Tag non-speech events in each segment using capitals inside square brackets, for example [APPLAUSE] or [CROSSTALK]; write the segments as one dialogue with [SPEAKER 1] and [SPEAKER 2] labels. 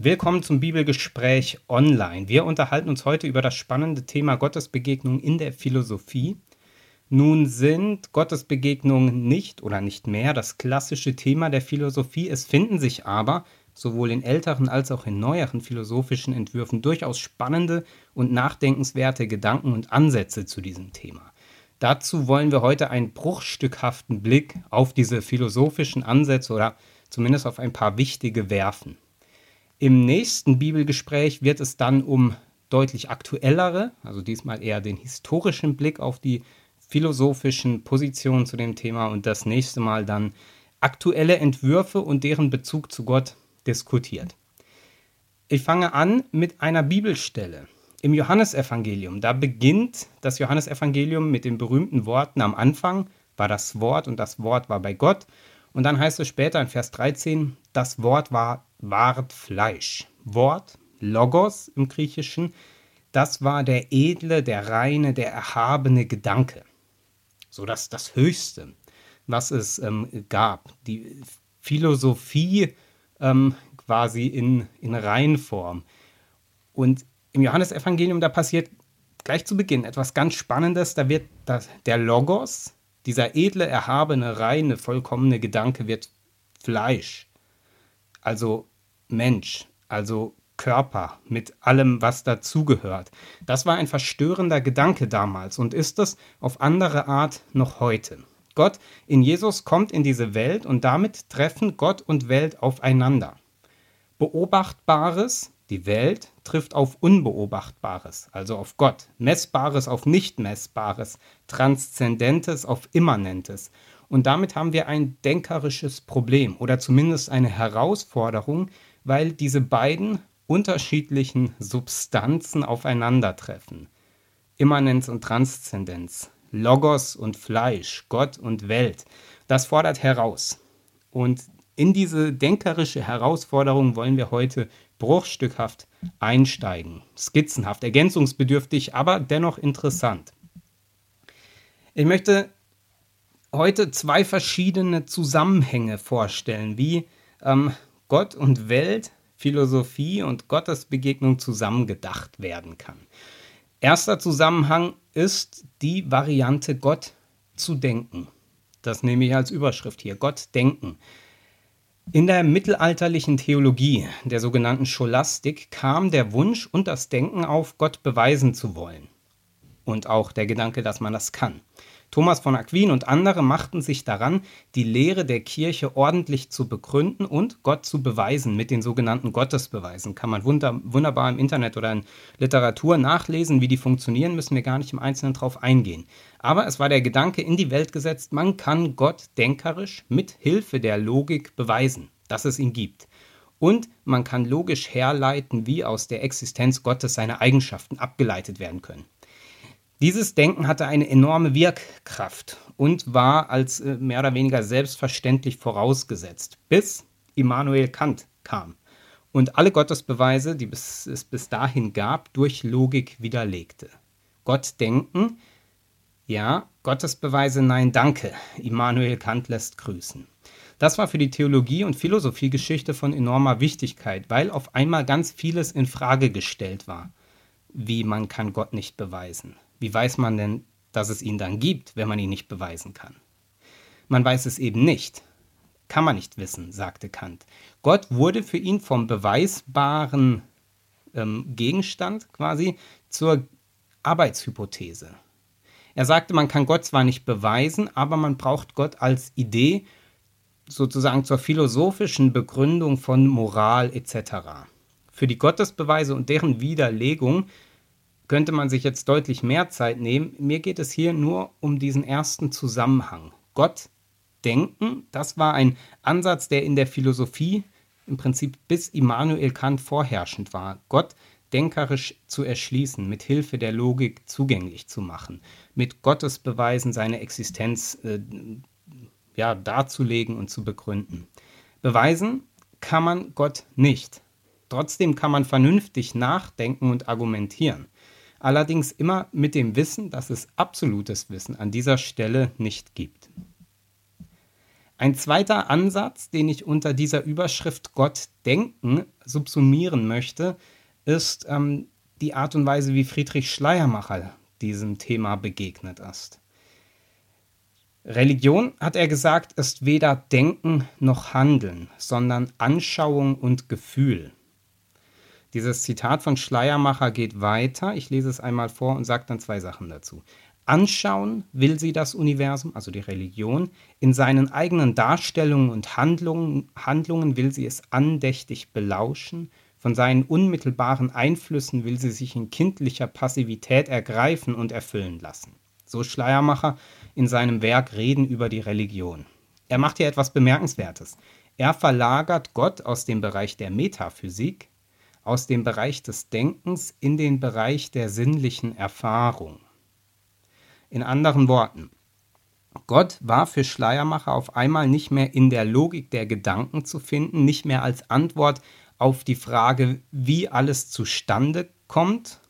[SPEAKER 1] Willkommen zum Bibelgespräch online. Wir unterhalten uns heute über das spannende Thema Gottesbegegnung in der Philosophie. Nun sind Gottesbegegnungen nicht oder nicht mehr das klassische Thema der Philosophie. Es finden sich aber sowohl in älteren als auch in neueren philosophischen Entwürfen durchaus spannende und nachdenkenswerte Gedanken und Ansätze zu diesem Thema. Dazu wollen wir heute einen bruchstückhaften Blick auf diese philosophischen Ansätze oder zumindest auf ein paar wichtige werfen. Im nächsten Bibelgespräch wird es dann um deutlich aktuellere, also diesmal eher den historischen Blick auf die philosophischen Positionen zu dem Thema und das nächste Mal dann aktuelle Entwürfe und deren Bezug zu Gott diskutiert. Ich fange an mit einer Bibelstelle. Im Johannesevangelium, da beginnt das Johannesevangelium mit den berühmten Worten am Anfang war das Wort und das Wort war bei Gott. Und dann heißt es später in Vers 13, das Wort war ward Fleisch. Wort, Logos im Griechischen, das war der edle, der reine, der erhabene Gedanke. So das, das Höchste, was es ähm, gab. Die Philosophie ähm, quasi in, in Reinform. Und im Johannesevangelium, da passiert gleich zu Beginn etwas ganz Spannendes. Da wird das, der Logos, dieser edle, erhabene, reine, vollkommene Gedanke, wird Fleisch also Mensch, also Körper mit allem, was dazugehört. Das war ein verstörender Gedanke damals und ist es auf andere Art noch heute. Gott in Jesus kommt in diese Welt und damit treffen Gott und Welt aufeinander. Beobachtbares, die Welt, trifft auf Unbeobachtbares, also auf Gott, Messbares auf Nicht-Messbares, Transzendentes auf Immanentes. Und damit haben wir ein denkerisches Problem oder zumindest eine Herausforderung, weil diese beiden unterschiedlichen Substanzen aufeinandertreffen. Immanenz und Transzendenz, Logos und Fleisch, Gott und Welt. Das fordert heraus. Und in diese denkerische Herausforderung wollen wir heute bruchstückhaft einsteigen. Skizzenhaft, ergänzungsbedürftig, aber dennoch interessant. Ich möchte heute zwei verschiedene Zusammenhänge vorstellen, wie ähm, Gott und Welt, Philosophie und Gottesbegegnung zusammengedacht werden kann. Erster Zusammenhang ist die Variante Gott zu denken. Das nehme ich als Überschrift hier, Gott denken. In der mittelalterlichen Theologie, der sogenannten Scholastik, kam der Wunsch und das Denken auf, Gott beweisen zu wollen. Und auch der Gedanke, dass man das kann. Thomas von Aquin und andere machten sich daran, die Lehre der Kirche ordentlich zu begründen und Gott zu beweisen mit den sogenannten Gottesbeweisen. Kann man wunder, wunderbar im Internet oder in Literatur nachlesen, wie die funktionieren, müssen wir gar nicht im Einzelnen drauf eingehen. Aber es war der Gedanke in die Welt gesetzt, man kann Gott denkerisch mit Hilfe der Logik beweisen, dass es ihn gibt. Und man kann logisch herleiten, wie aus der Existenz Gottes seine Eigenschaften abgeleitet werden können. Dieses Denken hatte eine enorme Wirkkraft und war als äh, mehr oder weniger selbstverständlich vorausgesetzt, bis Immanuel Kant kam und alle Gottesbeweise, die es bis dahin gab, durch Logik widerlegte. Gott denken, ja, Gottesbeweise, nein, danke. Immanuel Kant lässt grüßen. Das war für die Theologie und Philosophiegeschichte von enormer Wichtigkeit, weil auf einmal ganz vieles in Frage gestellt war. Wie man kann Gott nicht beweisen. Wie weiß man denn, dass es ihn dann gibt, wenn man ihn nicht beweisen kann? Man weiß es eben nicht. Kann man nicht wissen, sagte Kant. Gott wurde für ihn vom beweisbaren ähm, Gegenstand quasi zur Arbeitshypothese. Er sagte, man kann Gott zwar nicht beweisen, aber man braucht Gott als Idee sozusagen zur philosophischen Begründung von Moral etc. Für die Gottesbeweise und deren Widerlegung könnte man sich jetzt deutlich mehr Zeit nehmen. Mir geht es hier nur um diesen ersten Zusammenhang. Gott denken, das war ein Ansatz, der in der Philosophie im Prinzip bis Immanuel Kant vorherrschend war. Gott denkerisch zu erschließen, mit Hilfe der Logik zugänglich zu machen, mit Gottesbeweisen seine Existenz äh, ja, darzulegen und zu begründen. Beweisen kann man Gott nicht. Trotzdem kann man vernünftig nachdenken und argumentieren allerdings immer mit dem Wissen, dass es absolutes Wissen an dieser Stelle nicht gibt. Ein zweiter Ansatz, den ich unter dieser Überschrift Gott denken subsumieren möchte, ist ähm, die Art und Weise, wie Friedrich Schleiermacher diesem Thema begegnet ist. Religion, hat er gesagt, ist weder Denken noch Handeln, sondern Anschauung und Gefühl. Dieses Zitat von Schleiermacher geht weiter. Ich lese es einmal vor und sage dann zwei Sachen dazu. Anschauen will sie das Universum, also die Religion. In seinen eigenen Darstellungen und Handlungen, Handlungen will sie es andächtig belauschen. Von seinen unmittelbaren Einflüssen will sie sich in kindlicher Passivität ergreifen und erfüllen lassen. So Schleiermacher in seinem Werk Reden über die Religion. Er macht hier etwas Bemerkenswertes. Er verlagert Gott aus dem Bereich der Metaphysik, aus dem Bereich des Denkens in den Bereich der sinnlichen Erfahrung. In anderen Worten, Gott war für Schleiermacher auf einmal nicht mehr in der Logik der Gedanken zu finden, nicht mehr als Antwort auf die Frage, wie alles zustande kommt,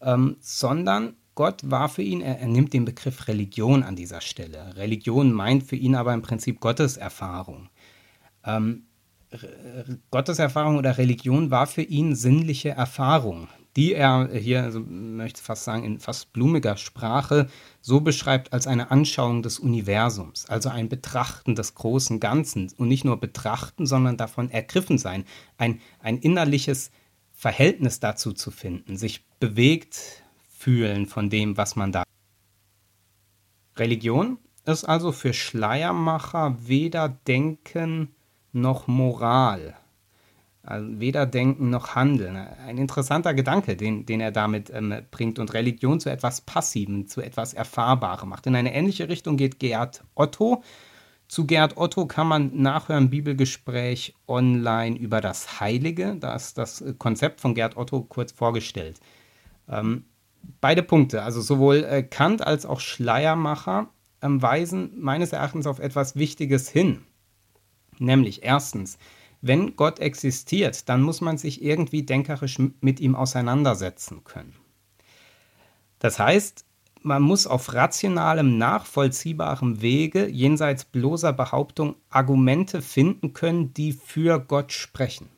[SPEAKER 1] ähm, sondern Gott war für ihn, er, er, nimmt den Begriff Religion an dieser Stelle. Religion meint für ihn aber im Prinzip Gotteserfahrung. Ähm, Gotteserfahrung oder Religion war für ihn sinnliche Erfahrung die er hier, also möchte fast sagen, in fast blumiger Sprache so beschreibt als eine Anschauung des Universums, also ein Betrachten des großen Ganzen und nicht nur betrachten, sondern davon ergriffen sein, ein, ein innerliches Verhältnis dazu zu finden, sich bewegt fühlen von dem, was man da. Religion ist also für Schleiermacher weder Denken noch Moral. Also weder denken noch handeln. Ein interessanter Gedanke, den, den er damit ähm, bringt und Religion zu etwas Passivem, zu etwas Erfahrbarem macht. In eine ähnliche Richtung geht Gerd Otto. Zu Gerd Otto kann man nachhören, Bibelgespräch online über das Heilige. Da ist das Konzept von Gerd Otto kurz vorgestellt. Ähm, beide Punkte, also sowohl äh, Kant als auch Schleiermacher, ähm, weisen meines Erachtens auf etwas Wichtiges hin. Nämlich erstens, wenn Gott existiert, dann muss man sich irgendwie denkerisch mit ihm auseinandersetzen können. Das heißt, man muss auf rationalem, nachvollziehbarem Wege, jenseits bloßer Behauptung, Argumente finden können, die für Gott sprechen.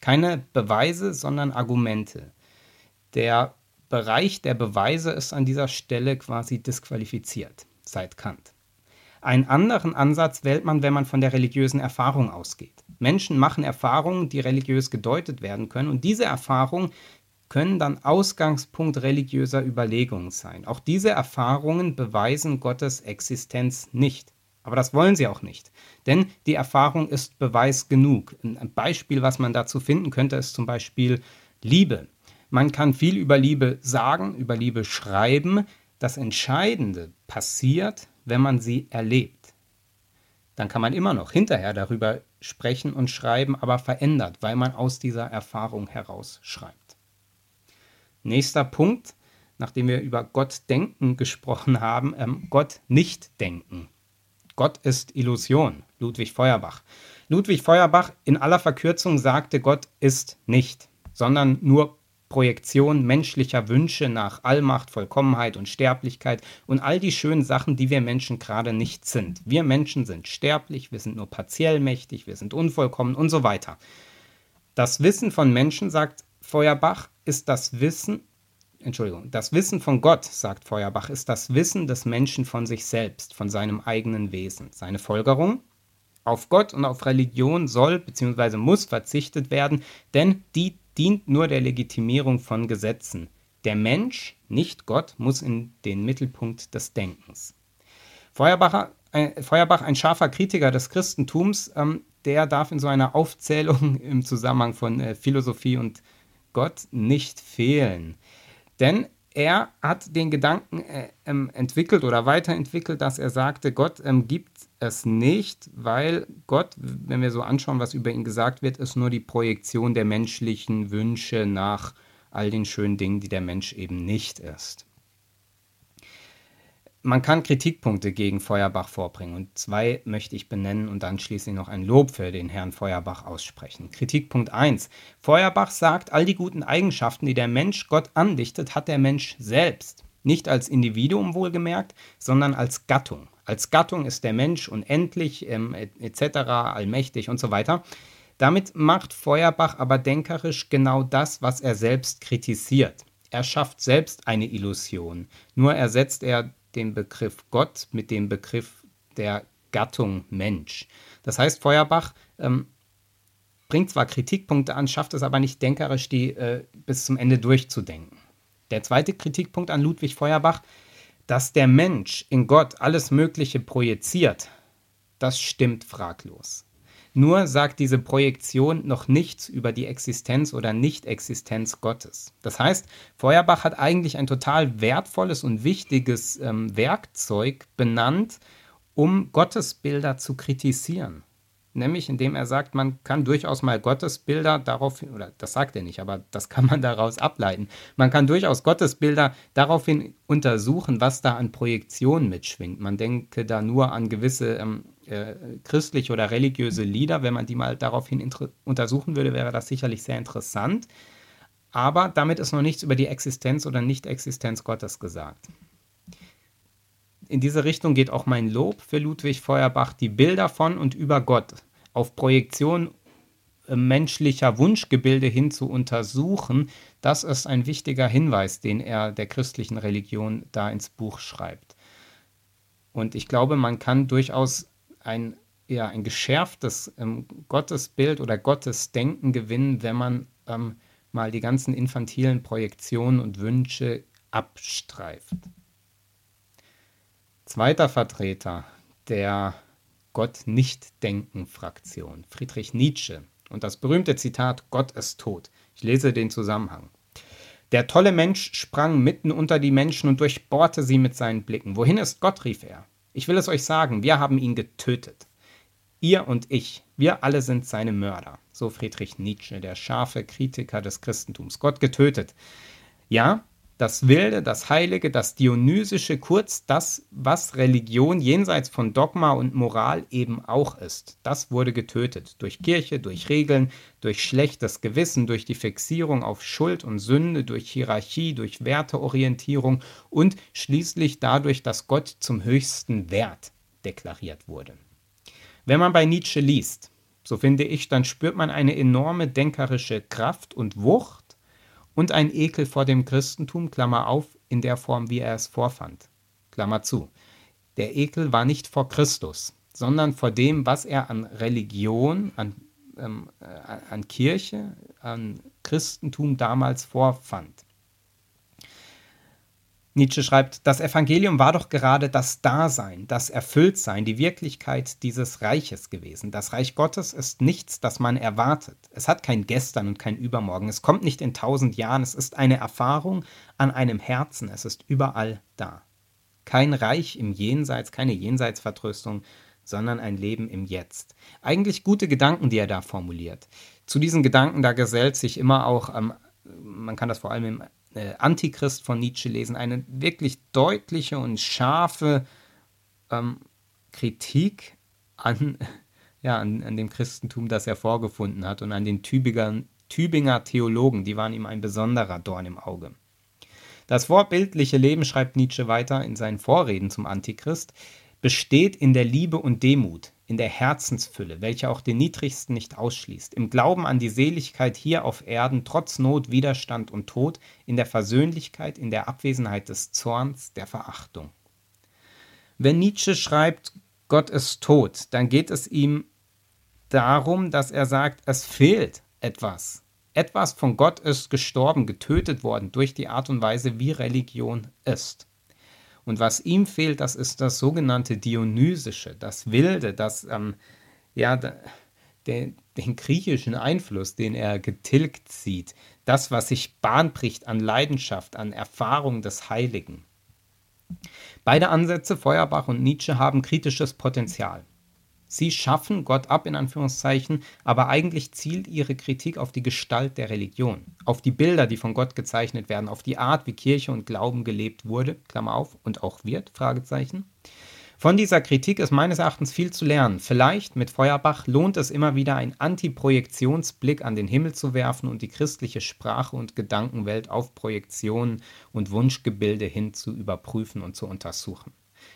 [SPEAKER 1] Keine Beweise, sondern Argumente. Der Bereich der Beweise ist an dieser Stelle quasi disqualifiziert, seit Kant. Einen anderen Ansatz wählt man, wenn man von der religiösen Erfahrung ausgeht. Menschen machen Erfahrungen, die religiös gedeutet werden können. Und diese Erfahrungen können dann Ausgangspunkt religiöser Überlegungen sein. Auch diese Erfahrungen beweisen Gottes Existenz nicht. Aber das wollen sie auch nicht. Denn die Erfahrung ist Beweis genug. Ein Beispiel, was man dazu finden könnte, ist zum Beispiel Liebe. Man kann viel über Liebe sagen, über Liebe schreiben. Das Entscheidende passiert, wenn man sie erlebt. Dann kann man immer noch hinterher darüber sprechen und schreiben, aber verändert, weil man aus dieser Erfahrung heraus schreibt. Nächster Punkt, nachdem wir über Gott denken gesprochen haben, ähm, Gott nicht denken. Gott ist Illusion, Ludwig Feuerbach. Ludwig Feuerbach in aller Verkürzung sagte, Gott ist nicht, sondern nur Projektion menschlicher Wünsche nach Allmacht, Vollkommenheit und Sterblichkeit und all die schönen Sachen, die wir Menschen gerade nicht sind. Wir Menschen sind sterblich, wir sind nur partiell mächtig, wir sind unvollkommen und so weiter. Das Wissen von Menschen, sagt Feuerbach, ist das Wissen, Entschuldigung, das Wissen von Gott, sagt Feuerbach, ist das Wissen des Menschen von sich selbst, von seinem eigenen Wesen. Seine Folgerung? Auf Gott und auf Religion soll bzw. muss verzichtet werden, denn die dient nur der Legitimierung von Gesetzen. Der Mensch, nicht Gott, muss in den Mittelpunkt des Denkens. Feuerbach, äh, Feuerbach ein scharfer Kritiker des Christentums, ähm, der darf in so einer Aufzählung [LAUGHS] im Zusammenhang von äh, Philosophie und Gott nicht fehlen. Denn er hat den Gedanken äh, ähm, entwickelt oder weiterentwickelt, dass er sagte, Gott ähm, gibt es nicht, weil Gott, wenn wir so anschauen, was über ihn gesagt wird, ist nur die Projektion der menschlichen Wünsche nach all den schönen Dingen, die der Mensch eben nicht ist. Man kann Kritikpunkte gegen Feuerbach vorbringen und zwei möchte ich benennen und dann schließlich noch ein Lob für den Herrn Feuerbach aussprechen. Kritikpunkt 1. Feuerbach sagt, all die guten Eigenschaften, die der Mensch Gott andichtet, hat der Mensch selbst. Nicht als Individuum wohlgemerkt, sondern als Gattung Als Gattung ist der Mensch unendlich ähm, etc., allmächtig und so weiter. Damit macht Feuerbach aber denkerisch genau das, was er selbst kritisiert. Er schafft selbst eine Illusion, nur ersetzt er den Begriff Gott mit dem Begriff der Gattung Mensch. Das heißt, Feuerbach ähm, bringt zwar Kritikpunkte an, schafft es aber nicht denkerisch, die äh, bis zum Ende durchzudenken. Der zweite Kritikpunkt an Ludwig Feuerbach, dass der Mensch in Gott alles Mögliche projiziert, das stimmt fraglos. Nur sagt diese Projektion noch nichts über die Existenz oder Nicht-Existenz Gottes. Das heißt, Feuerbach hat eigentlich ein total wertvolles und wichtiges ähm, Werkzeug benannt, um Gottesbilder zu kritisieren. Nämlich indem er sagt, man kann durchaus mal Gottesbilder daraufhin, oder das sagt er nicht, aber das kann man daraus ableiten. Man kann durchaus Gottesbilder daraufhin untersuchen, was da an Projektionen mitschwingt. Man denke da nur an gewisse ähm, äh, christliche oder religiöse Lieder. Wenn man die mal daraufhin untersuchen würde, wäre das sicherlich sehr interessant. Aber damit ist noch nichts über die Existenz oder Nicht-Existenz Gottes gesagt in diese Richtung geht auch mein Lob für Ludwig Feuerbach, die Bilder von und über Gott auf Projektion äh, menschlicher Wunschgebilde hin zu untersuchen, das ist ein wichtiger Hinweis, den er der christlichen Religion da ins Buch schreibt. Und ich glaube, man kann durchaus ein, ja, ein geschärftes ähm, Gottesbild oder Gottesdenken gewinnen, wenn man ähm, mal die ganzen infantilen Projektionen und Wünsche abstreift. Zweiter Vertreter der Gott-Nicht-Denken-Fraktion, Friedrich Nietzsche. Und das berühmte Zitat Gott ist tot. Ich lese den Zusammenhang. Der tolle Mensch sprang mitten unter die Menschen und durchbohrte sie mit seinen Blicken. Wohin ist Gott? rief er. Ich will es euch sagen, wir haben ihn getötet. Ihr und ich, wir alle sind seine Mörder. So Friedrich Nietzsche, der scharfe Kritiker des Christentums. Gott getötet. Ja, das Wilde, das Heilige, das Dionysische, kurz das, was Religion jenseits von Dogma und Moral eben auch ist. Das wurde getötet. Durch Kirche, durch Regeln, durch schlechtes Gewissen, durch die Fixierung auf Schuld und Sünde, durch Hierarchie, durch Werteorientierung und schließlich dadurch, dass Gott zum höchsten Wert deklariert wurde. Wenn man bei Nietzsche liest, so finde ich, dann spürt man eine enorme denkerische Kraft und Wucht, und ein Ekel vor dem Christentum, Klammer auf, in der Form, wie er es vorfand. Klammer zu. Der Ekel war nicht vor Christus, sondern vor dem, was er an Religion, an, ähm, äh, an Kirche, an Christentum damals vorfand. Nietzsche schreibt, das Evangelium war doch gerade das Dasein, das Erfülltsein, die Wirklichkeit dieses Reiches gewesen. Das Reich Gottes ist nichts, das man erwartet. Es hat kein Gestern und kein Übermorgen. Es kommt nicht in tausend Jahren. Es ist eine Erfahrung an einem Herzen. Es ist überall da. Kein Reich im Jenseits, keine Jenseitsvertröstung, sondern ein Leben im Jetzt. Eigentlich gute Gedanken, die er da formuliert. Zu diesen Gedanken, da gesellt sich immer auch, ähm, man kann das vor allem im äh, Antichrist von Nietzsche lesen, eine wirklich deutliche und scharfe ähm, Kritik an, [LAUGHS] ja, an, an, dem Christentum, das er vorgefunden hat und an den Tübinger, Tübinger Theologen, die waren ihm ein besonderer Dorn im Auge. Das vorbildliche Leben, schreibt Nietzsche weiter in seinen Vorreden zum Antichrist, besteht in der Liebe und Demut, in der Herzensfülle, welche auch den Niedrigsten nicht ausschließt, im Glauben an die Seligkeit hier auf Erden, trotz Not, Widerstand und Tod, in der Versöhnlichkeit, in der Abwesenheit des Zorns, der Verachtung. Wenn Nietzsche schreibt, Gott ist tot, dann geht es ihm darum, dass er sagt, es fehlt etwas. Etwas von Gott ist gestorben, getötet worden durch die Art und Weise, wie Religion ist. Und was ihm fehlt, das ist das sogenannte Dionysische, das Wilde, das, ähm, ja, den, den griechischen Einfluss, den er getilgt sieht, das, was sich Bahn bricht an Leidenschaft, an Erfahrung des Heiligen. Beide Ansätze, Feuerbach und Nietzsche, haben kritisches Potenzial. Sie schaffen Gott ab, in Anführungszeichen, aber eigentlich zielt ihre Kritik auf die Gestalt der Religion, auf die Bilder, die von Gott gezeichnet werden, auf die Art, wie Kirche und Glauben gelebt wurde, Klammer auf, und auch wird, Fragezeichen. Von dieser Kritik ist meines Erachtens viel zu lernen. Vielleicht mit Feuerbach lohnt es immer wieder, einen Antiprojektionsblick an den Himmel zu werfen und die christliche Sprache und Gedankenwelt auf Projektionen und Wunschgebilde hin zu überprüfen und zu untersuchen.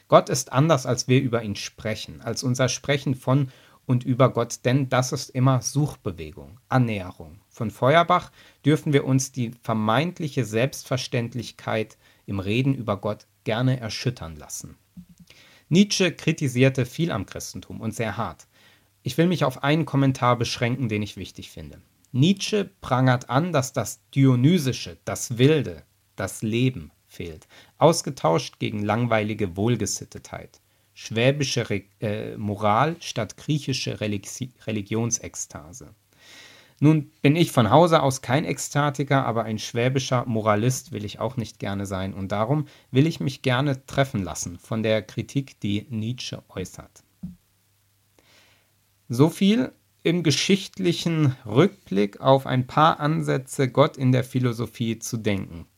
[SPEAKER 1] Gott ist anders, als wir über ihn sprechen, als unser Sprechen von und über Gott, denn das ist immer Suchbewegung, Annäherung. Von Feuerbach dürfen wir uns die vermeintliche Selbstverständlichkeit im Reden über Gott gerne erschüttern lassen. Nietzsche kritisierte viel am Christentum und sehr hart. Ich will mich auf einen Kommentar beschränken, den ich wichtig finde. Nietzsche prangert an, dass das Dionysische, das Wilde, das Leben fehlt, ausgetauscht gegen langweilige Wohlgesittetheit schwäbische Re äh, Moral statt griechische Religi Religionsekstase. Nun bin ich von Hause aus kein Ekstatiker, aber ein schwäbischer Moralist will ich auch nicht gerne sein und darum will ich mich gerne treffen lassen von der Kritik, die Nietzsche äußert. So viel im geschichtlichen Rückblick auf ein paar Ansätze, Gott in der Philosophie zu denken.